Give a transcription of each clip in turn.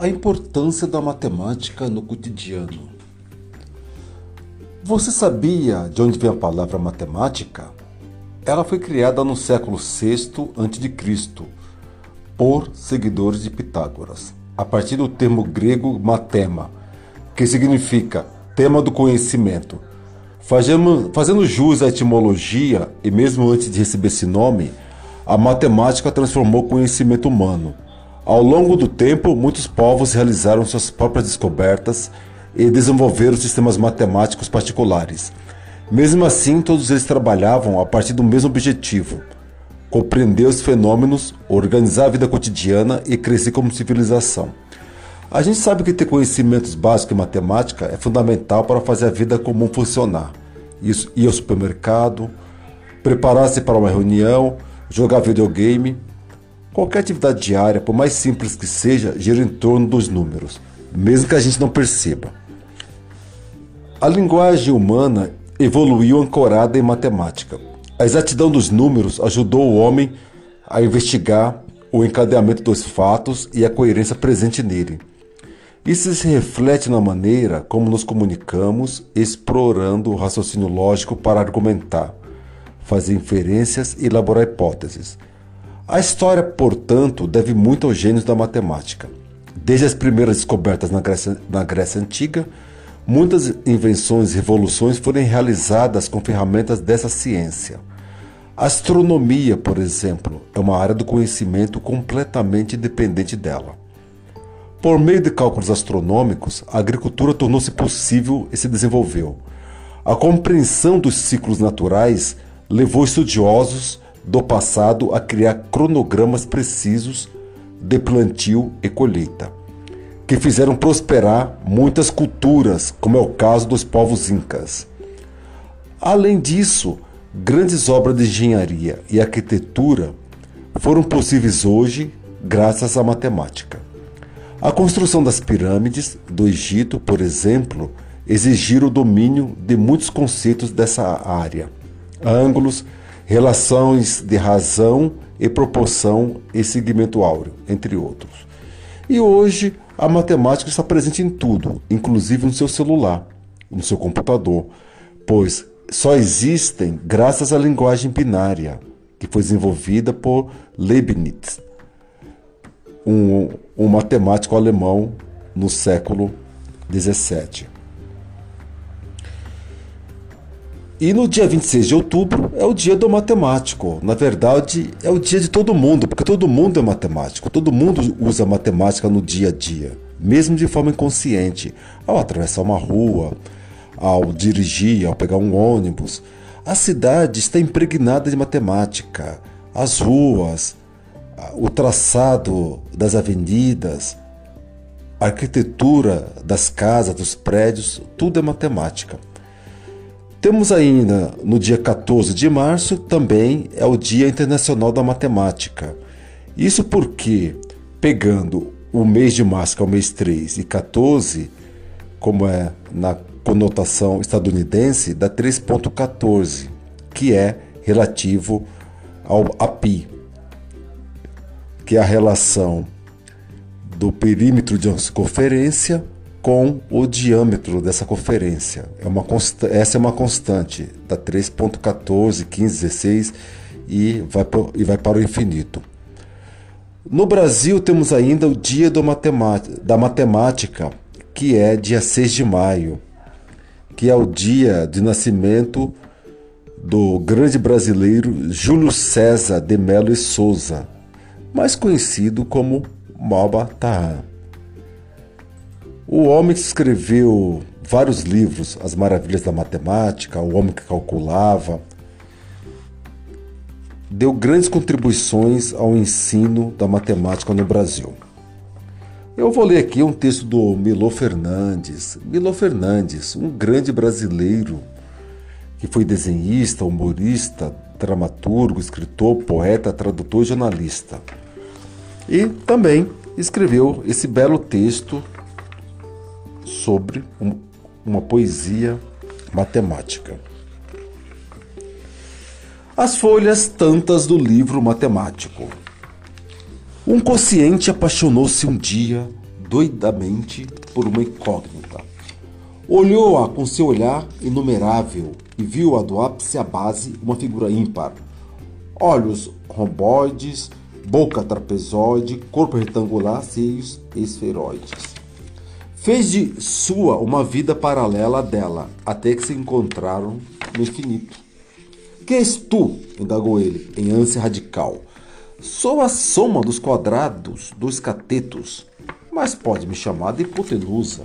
A importância da matemática no cotidiano. Você sabia de onde vem a palavra matemática? Ela foi criada no século VI a.C. por seguidores de Pitágoras, a partir do termo grego matema, que significa tema do conhecimento. Fazendo, jus à etimologia, e mesmo antes de receber esse nome, a matemática transformou o conhecimento humano. Ao longo do tempo, muitos povos realizaram suas próprias descobertas e desenvolveram sistemas matemáticos particulares. Mesmo assim, todos eles trabalhavam a partir do mesmo objetivo: compreender os fenômenos, organizar a vida cotidiana e crescer como civilização. A gente sabe que ter conhecimentos básicos em matemática é fundamental para fazer a vida comum funcionar. Isso, ir ao supermercado, preparar-se para uma reunião, jogar videogame. Qualquer atividade diária, por mais simples que seja, gira em torno dos números, mesmo que a gente não perceba. A linguagem humana evoluiu ancorada em matemática. A exatidão dos números ajudou o homem a investigar o encadeamento dos fatos e a coerência presente nele. Isso se reflete na maneira como nos comunicamos, explorando o raciocínio lógico para argumentar fazer inferências e elaborar hipóteses. A história, portanto, deve muito aos gênios da matemática. Desde as primeiras descobertas na Grécia, na Grécia Antiga, muitas invenções e revoluções foram realizadas com ferramentas dessa ciência. A astronomia, por exemplo, é uma área do conhecimento completamente dependente dela. Por meio de cálculos astronômicos, a agricultura tornou-se possível e se desenvolveu. A compreensão dos ciclos naturais levou estudiosos do passado a criar cronogramas precisos de plantio e colheita, que fizeram prosperar muitas culturas, como é o caso dos povos incas. Além disso, grandes obras de engenharia e arquitetura foram possíveis hoje graças à matemática. A construção das pirâmides do Egito, por exemplo, exigiram o domínio de muitos conceitos dessa área ângulos, relações de razão e proporção e segmento áureo, entre outros. E hoje a matemática está presente em tudo, inclusive no seu celular, no seu computador, pois só existem graças à linguagem binária, que foi desenvolvida por Leibniz, um, um matemático alemão no século 17. E no dia 26 de outubro é o dia do matemático. Na verdade, é o dia de todo mundo, porque todo mundo é matemático. Todo mundo usa matemática no dia a dia, mesmo de forma inconsciente, ao atravessar uma rua, ao dirigir, ao pegar um ônibus. A cidade está impregnada de matemática. As ruas, o traçado das avenidas, a arquitetura das casas, dos prédios, tudo é matemática. Temos ainda no dia 14 de março também é o Dia Internacional da Matemática. Isso porque, pegando o mês de março, que é o mês 3, e 14, como é na conotação estadunidense, dá 3,14, que é relativo ao API, que é a relação do perímetro de uma circunferência com o diâmetro dessa conferência. É uma essa é uma constante, da 3.14, 15, 16 e vai, e vai para o infinito. No Brasil temos ainda o Dia da Matemática, que é dia 6 de maio, que é o dia de nascimento do grande brasileiro Júlio César de Melo e Souza, mais conhecido como Malba Tahan. O homem que escreveu vários livros, As Maravilhas da Matemática, O Homem que Calculava, deu grandes contribuições ao ensino da matemática no Brasil. Eu vou ler aqui um texto do Milo Fernandes. Milo Fernandes, um grande brasileiro que foi desenhista, humorista, dramaturgo, escritor, poeta, tradutor e jornalista. E também escreveu esse belo texto sobre um, uma poesia matemática. As folhas tantas do livro matemático. Um consciente apaixonou-se um dia doidamente por uma incógnita. Olhou-a com seu olhar inumerável e viu-a do ápice à base uma figura ímpar. Olhos romboides, boca trapezoide, corpo retangular, seios esferoides. Fez de sua uma vida paralela dela, até que se encontraram no infinito. Que és tu? indagou ele, em ânsia radical. Sou a soma dos quadrados dos catetos, mas pode me chamar de hipotenusa.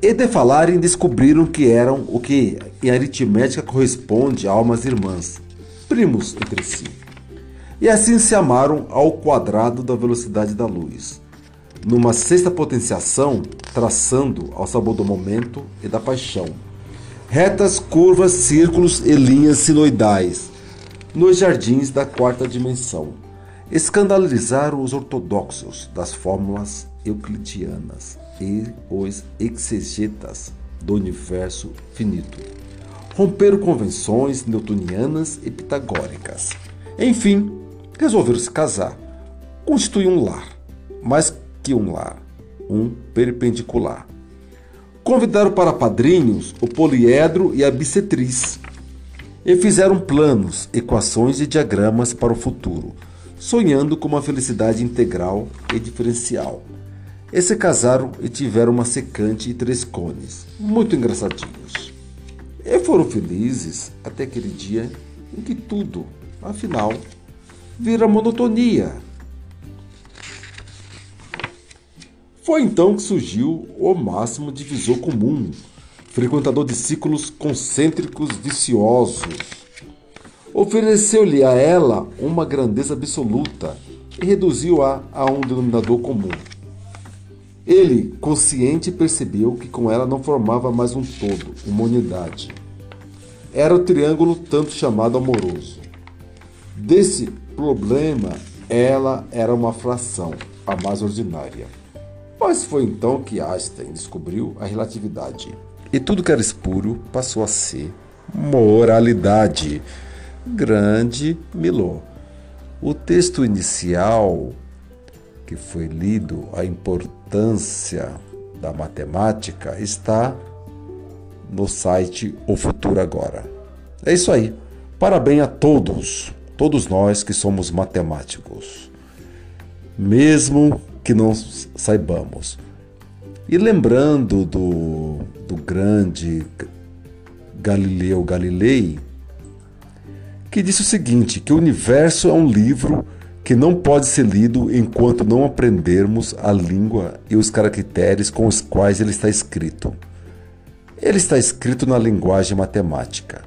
E de falarem, descobriram que eram o que em aritmética corresponde a almas irmãs, primos entre si. E assim se amaram ao quadrado da velocidade da luz, numa sexta potenciação, traçando ao sabor do momento e da paixão. Retas, curvas, círculos e linhas sinuoidais, nos jardins da quarta dimensão. Escandalizaram os ortodoxos das fórmulas euclidianas e os exegetas do universo finito. Romperam convenções newtonianas e pitagóricas. Enfim, resolveram se casar, constituir um lar, mais que um lar, um perpendicular. Convidaram para padrinhos o poliedro e a bissetriz e fizeram planos, equações e diagramas para o futuro, sonhando com uma felicidade integral e diferencial. E se casaram e tiveram uma secante e três cones, muito engraçadinhos. E foram felizes até aquele dia em que tudo, afinal, vira monotonia. Foi então que surgiu o máximo divisor comum frequentador de ciclos concêntricos viciosos. Ofereceu-lhe a ela uma grandeza absoluta e reduziu-a a um denominador comum. Ele, consciente, percebeu que com ela não formava mais um todo, uma unidade. Era o triângulo tanto chamado amoroso. Desse problema, ela era uma fração, a mais ordinária. Mas foi então que Einstein descobriu a relatividade. E tudo que era espúrio passou a ser moralidade. Grande Milô. O texto inicial que foi lido, a importância da matemática, está no site O Futuro Agora. É isso aí. Parabéns a todos, todos nós que somos matemáticos. Mesmo que não saibamos. E lembrando do, do grande Galileu Galilei, que disse o seguinte: que o universo é um livro que não pode ser lido enquanto não aprendermos a língua e os caracteres com os quais ele está escrito. Ele está escrito na linguagem matemática.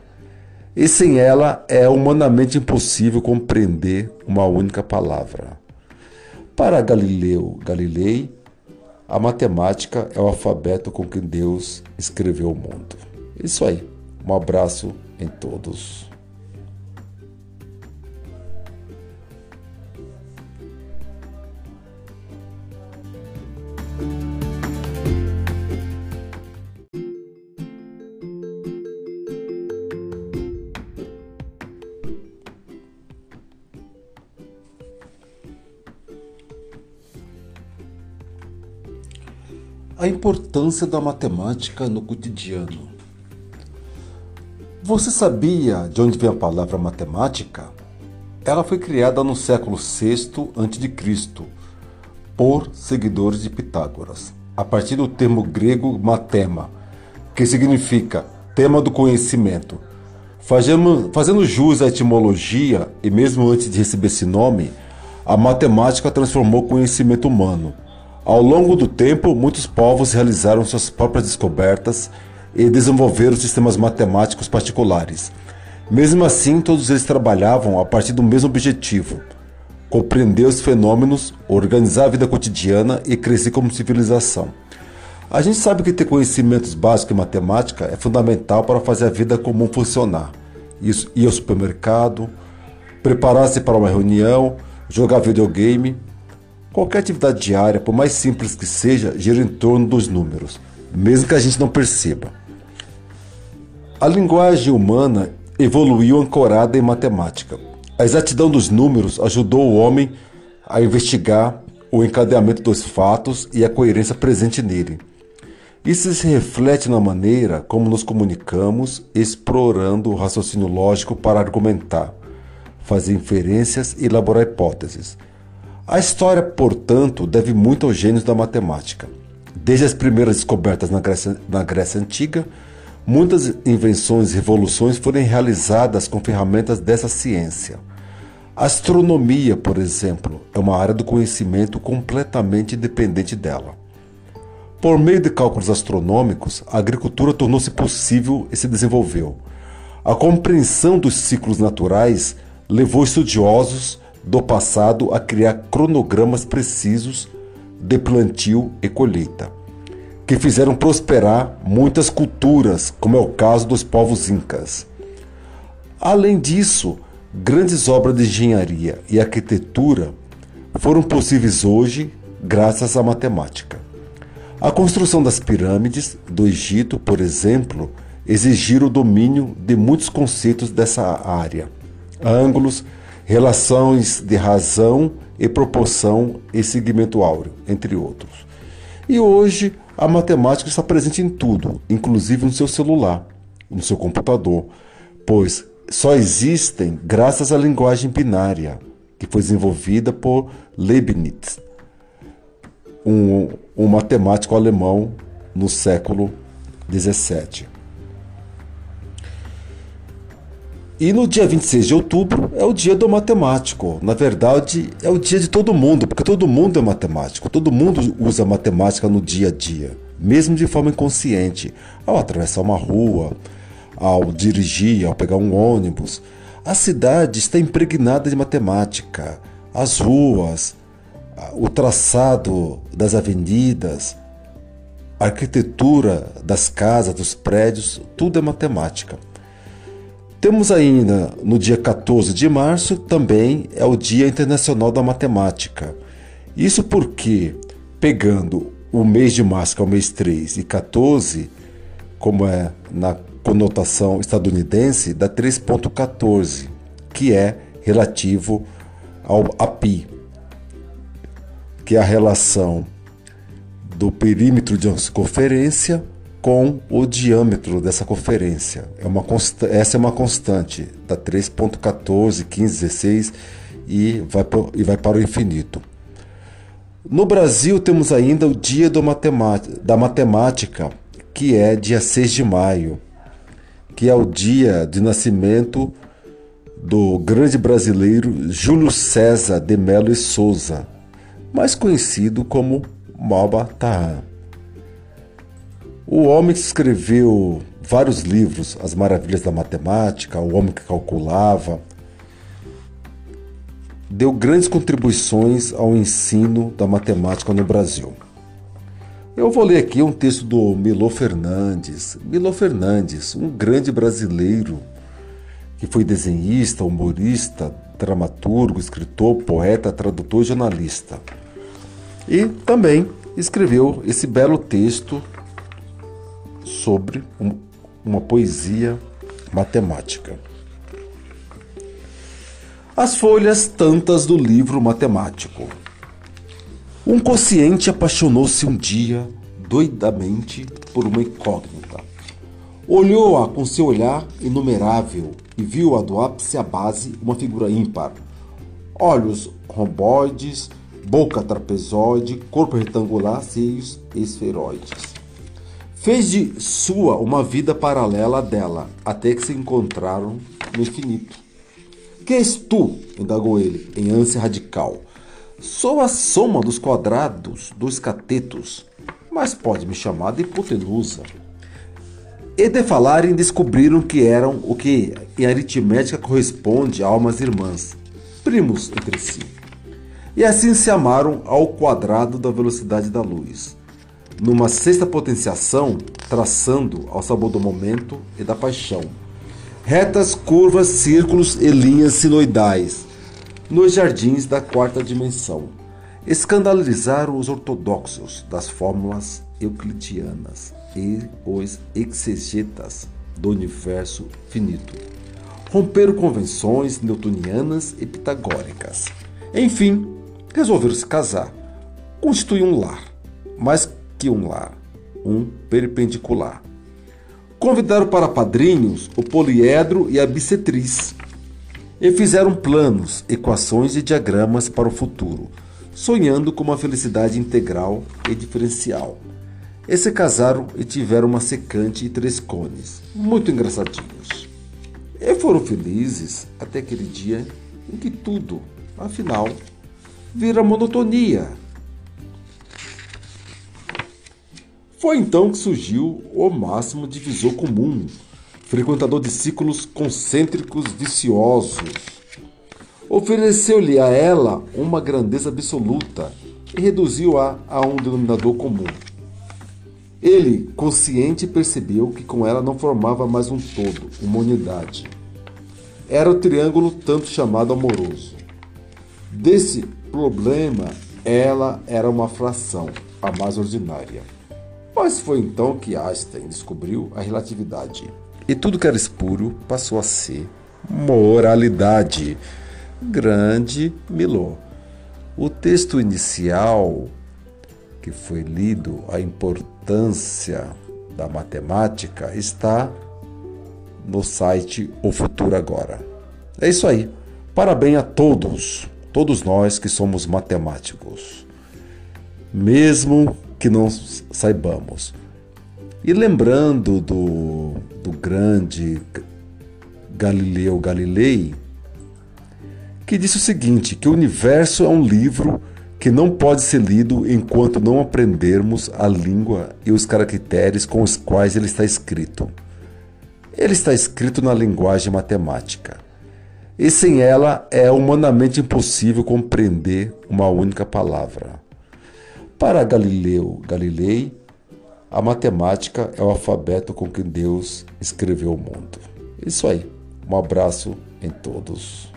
E sem ela é humanamente impossível compreender uma única palavra. Para Galileu Galilei, a matemática é o alfabeto com que Deus escreveu o mundo. Isso aí. Um abraço em todos. A importância da matemática no cotidiano. Você sabia de onde vem a palavra matemática? Ela foi criada no século VI a.C. por seguidores de Pitágoras, a partir do termo grego matema, que significa tema do conhecimento. Fazendo, jus à etimologia, e mesmo antes de receber esse nome, a matemática transformou o conhecimento humano ao longo do tempo, muitos povos realizaram suas próprias descobertas e desenvolveram sistemas matemáticos particulares. Mesmo assim, todos eles trabalhavam a partir do mesmo objetivo: compreender os fenômenos, organizar a vida cotidiana e crescer como civilização. A gente sabe que ter conhecimentos básicos em matemática é fundamental para fazer a vida comum funcionar. Ir ao supermercado, preparar-se para uma reunião, jogar videogame Qualquer atividade diária, por mais simples que seja, gira em torno dos números, mesmo que a gente não perceba. A linguagem humana evoluiu ancorada em matemática. A exatidão dos números ajudou o homem a investigar o encadeamento dos fatos e a coerência presente nele. Isso se reflete na maneira como nos comunicamos, explorando o raciocínio lógico para argumentar, fazer inferências e elaborar hipóteses. A história, portanto, deve muito aos gênios da matemática. Desde as primeiras descobertas na Grécia, na Grécia Antiga, muitas invenções e revoluções foram realizadas com ferramentas dessa ciência. A astronomia, por exemplo, é uma área do conhecimento completamente independente dela. Por meio de cálculos astronômicos, a agricultura tornou-se possível e se desenvolveu. A compreensão dos ciclos naturais levou estudiosos do passado a criar cronogramas precisos de plantio e colheita, que fizeram prosperar muitas culturas, como é o caso dos povos incas. Além disso, grandes obras de engenharia e arquitetura foram possíveis hoje graças à matemática. A construção das pirâmides do Egito, por exemplo, exigiram o domínio de muitos conceitos dessa área: ângulos, relações de razão e proporção e segmento áureo, entre outros. E hoje a matemática está presente em tudo, inclusive no seu celular, no seu computador, pois só existem graças à linguagem binária, que foi desenvolvida por Leibniz, um, um matemático alemão no século 17. E no dia 26 de outubro é o dia do matemático. Na verdade, é o dia de todo mundo, porque todo mundo é matemático. Todo mundo usa matemática no dia a dia, mesmo de forma inconsciente, ao atravessar uma rua, ao dirigir, ao pegar um ônibus. A cidade está impregnada de matemática. As ruas, o traçado das avenidas, a arquitetura das casas, dos prédios, tudo é matemática. Temos ainda no dia 14 de março também é o Dia Internacional da Matemática. Isso porque, pegando o mês de março, que é o mês 3, e 14, como é na conotação estadunidense, dá 3,14, que é relativo ao API, que é a relação do perímetro de uma circunferência com o diâmetro dessa conferência. É uma essa é uma constante, da 3.14, 15, 16 e vai, e vai para o infinito. No Brasil temos ainda o Dia da Matemática, que é dia 6 de maio, que é o dia de nascimento do grande brasileiro Júlio César de Melo e Souza, mais conhecido como Malba Tahan. O homem que escreveu vários livros, As Maravilhas da Matemática, O Homem que Calculava, deu grandes contribuições ao ensino da matemática no Brasil. Eu vou ler aqui um texto do Milo Fernandes. Milo Fernandes, um grande brasileiro que foi desenhista, humorista, dramaturgo, escritor, poeta, tradutor e jornalista. E também escreveu esse belo texto sobre um, uma poesia matemática. As folhas tantas do livro matemático. Um consciente apaixonou-se um dia doidamente por uma incógnita. Olhou-a com seu olhar inumerável e viu-a do ápice à base uma figura ímpar. Olhos romboides, boca trapezoide, corpo retangular, seios esferoides. Fez de sua uma vida paralela dela, até que se encontraram no infinito. Que és tu? indagou ele, em ânsia radical. Sou a soma dos quadrados dos catetos, mas pode me chamar de hipotenusa. E de falarem descobriram que eram o que em aritmética corresponde a almas irmãs, primos entre si. E assim se amaram ao quadrado da velocidade da luz numa sexta potenciação, traçando ao sabor do momento e da paixão. Retas, curvas, círculos e linhas sinoidais, nos jardins da quarta dimensão. Escandalizaram os ortodoxos das fórmulas euclidianas e os exegetas do universo finito. Romperam convenções newtonianas e pitagóricas. Enfim, resolveram se casar constitui um lar, mais que um lar, um perpendicular. Convidaram para padrinhos o poliedro e a bissetriz e fizeram planos, equações e diagramas para o futuro, sonhando com uma felicidade integral e diferencial. E se casaram e tiveram uma secante e três cones, muito engraçadinhos. E foram felizes até aquele dia em que tudo, afinal, vira monotonia. Foi então que surgiu o máximo divisor comum, frequentador de ciclos concêntricos viciosos. Ofereceu-lhe a ela uma grandeza absoluta e reduziu-a a um denominador comum. Ele, consciente, percebeu que com ela não formava mais um todo, uma unidade. Era o triângulo tanto chamado amoroso. Desse problema, ela era uma fração, a mais ordinária. Mas foi então que Einstein descobriu a relatividade. E tudo que era espúrio passou a ser moralidade. Grande Milô. O texto inicial que foi lido, a importância da matemática, está no site O Futuro Agora. É isso aí. Parabéns a todos, todos nós que somos matemáticos. Mesmo que não saibamos. E lembrando do, do grande Galileu Galilei, que disse o seguinte: que o universo é um livro que não pode ser lido enquanto não aprendermos a língua e os caracteres com os quais ele está escrito. Ele está escrito na linguagem matemática. E sem ela é humanamente impossível compreender uma única palavra. Para Galileu Galilei, a matemática é o alfabeto com que Deus escreveu o mundo. Isso aí. Um abraço em todos.